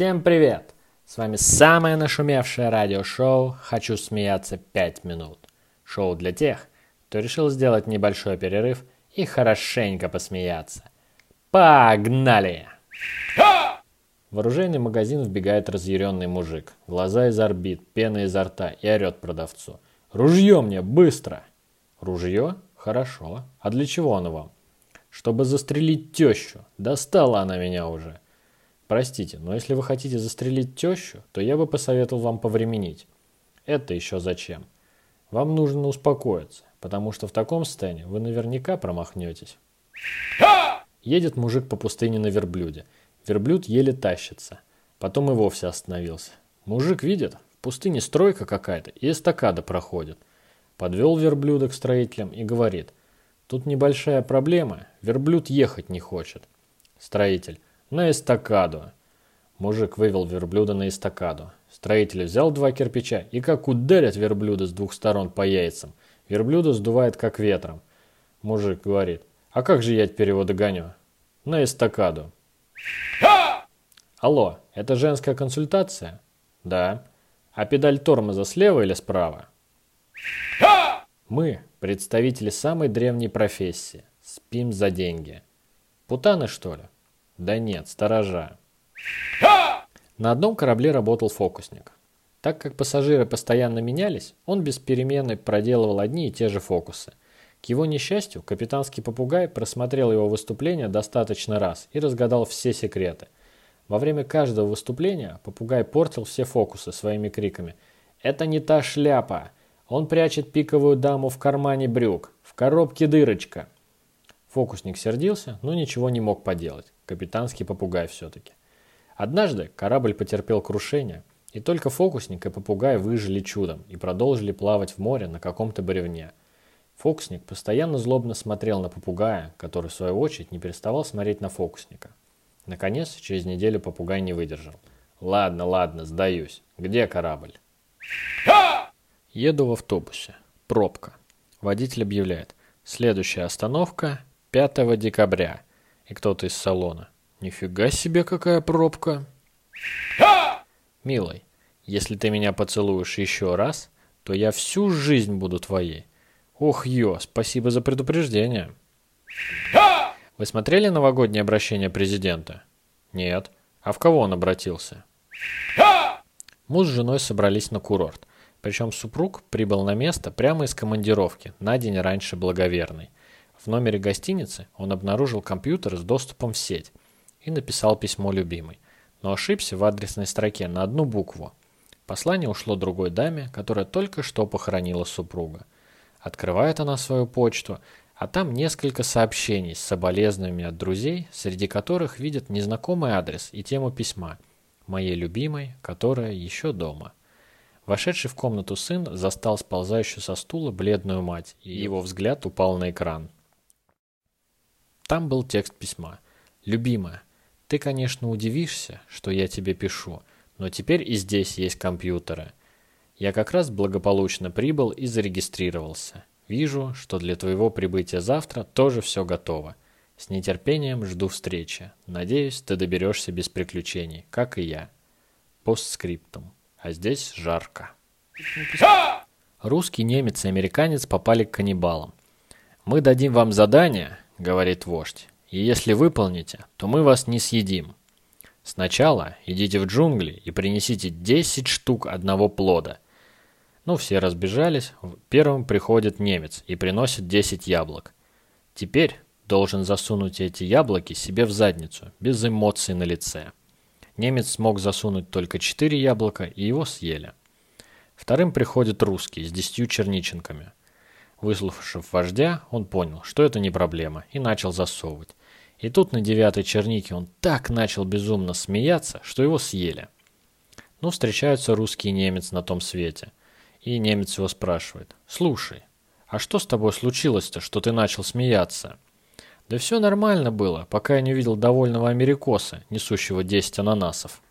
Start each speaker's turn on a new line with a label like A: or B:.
A: Всем привет! С вами самое нашумевшее радиошоу «Хочу смеяться 5 минут». Шоу для тех, кто решил сделать небольшой перерыв и хорошенько посмеяться. Погнали! В оружейный магазин вбегает разъяренный мужик. Глаза из орбит, пена изо рта и орет продавцу. «Ружье мне, быстро!» «Ружье? Хорошо. А для чего оно вам?» «Чтобы застрелить тещу. Достала она меня уже». Простите, но если вы хотите застрелить тещу, то я бы посоветовал вам повременить. Это еще зачем? Вам нужно успокоиться, потому что в таком состоянии вы наверняка промахнетесь. Едет мужик по пустыне на верблюде. Верблюд еле тащится. Потом и вовсе остановился. Мужик видит, в пустыне стройка какая-то, и эстакада проходит. Подвел верблюда к строителям и говорит, тут небольшая проблема, верблюд ехать не хочет. Строитель, на эстакаду. Мужик вывел верблюда на эстакаду. Строитель взял два кирпича и как ударят верблюда с двух сторон по яйцам. Верблюда сдувает как ветром. Мужик говорит, а как же я теперь его догоню? На эстакаду. Алло, это женская консультация? Да. А педаль тормоза слева или справа? Мы, представители самой древней профессии, спим за деньги. Путаны, что ли? Да нет, сторожа. На одном корабле работал фокусник. Так как пассажиры постоянно менялись, он без перемены проделывал одни и те же фокусы. К его несчастью, капитанский попугай просмотрел его выступление достаточно раз и разгадал все секреты. Во время каждого выступления попугай портил все фокусы своими криками. «Это не та шляпа! Он прячет пиковую даму в кармане брюк! В коробке дырочка!» Фокусник сердился, но ничего не мог поделать. Капитанский попугай все-таки. Однажды корабль потерпел крушение, и только фокусник и попугай выжили чудом и продолжили плавать в море на каком-то бревне. Фокусник постоянно злобно смотрел на попугая, который в свою очередь не переставал смотреть на фокусника. Наконец, через неделю попугай не выдержал. «Ладно, ладно, сдаюсь. Где корабль?» Еду в автобусе. Пробка. Водитель объявляет. Следующая остановка 5 декабря. И кто-то из салона. Нифига себе, какая пробка. Милый, если ты меня поцелуешь еще раз, то я всю жизнь буду твоей. Ох, ё, спасибо за предупреждение. Вы смотрели новогоднее обращение президента? Нет. А в кого он обратился? Муж с женой собрались на курорт. Причем супруг прибыл на место прямо из командировки, на день раньше благоверный. В номере гостиницы он обнаружил компьютер с доступом в сеть и написал письмо любимой, но ошибся в адресной строке на одну букву. Послание ушло другой даме, которая только что похоронила супруга. Открывает она свою почту, а там несколько сообщений с соболезнованиями от друзей, среди которых видят незнакомый адрес и тему письма «Моей любимой, которая еще дома». Вошедший в комнату сын застал сползающую со стула бледную мать, и его взгляд упал на экран. Там был текст письма. «Любимая, ты, конечно, удивишься, что я тебе пишу, но теперь и здесь есть компьютеры. Я как раз благополучно прибыл и зарегистрировался. Вижу, что для твоего прибытия завтра тоже все готово. С нетерпением жду встречи. Надеюсь, ты доберешься без приключений, как и я. Постскриптум. А здесь жарко. Русский, немец и американец попали к каннибалам. Мы дадим вам задание, говорит вождь. И если выполните, то мы вас не съедим. Сначала идите в джунгли и принесите 10 штук одного плода. Ну, все разбежались. Первым приходит немец и приносит 10 яблок. Теперь должен засунуть эти яблоки себе в задницу, без эмоций на лице. Немец смог засунуть только 4 яблока, и его съели. Вторым приходит русский с 10 черниченками – Выслушав вождя, он понял, что это не проблема, и начал засовывать. И тут на девятой чернике он так начал безумно смеяться, что его съели. Ну, встречаются русский и немец на том свете. И немец его спрашивает. «Слушай, а что с тобой случилось-то, что ты начал смеяться?» «Да все нормально было, пока я не увидел довольного америкоса, несущего 10 ананасов».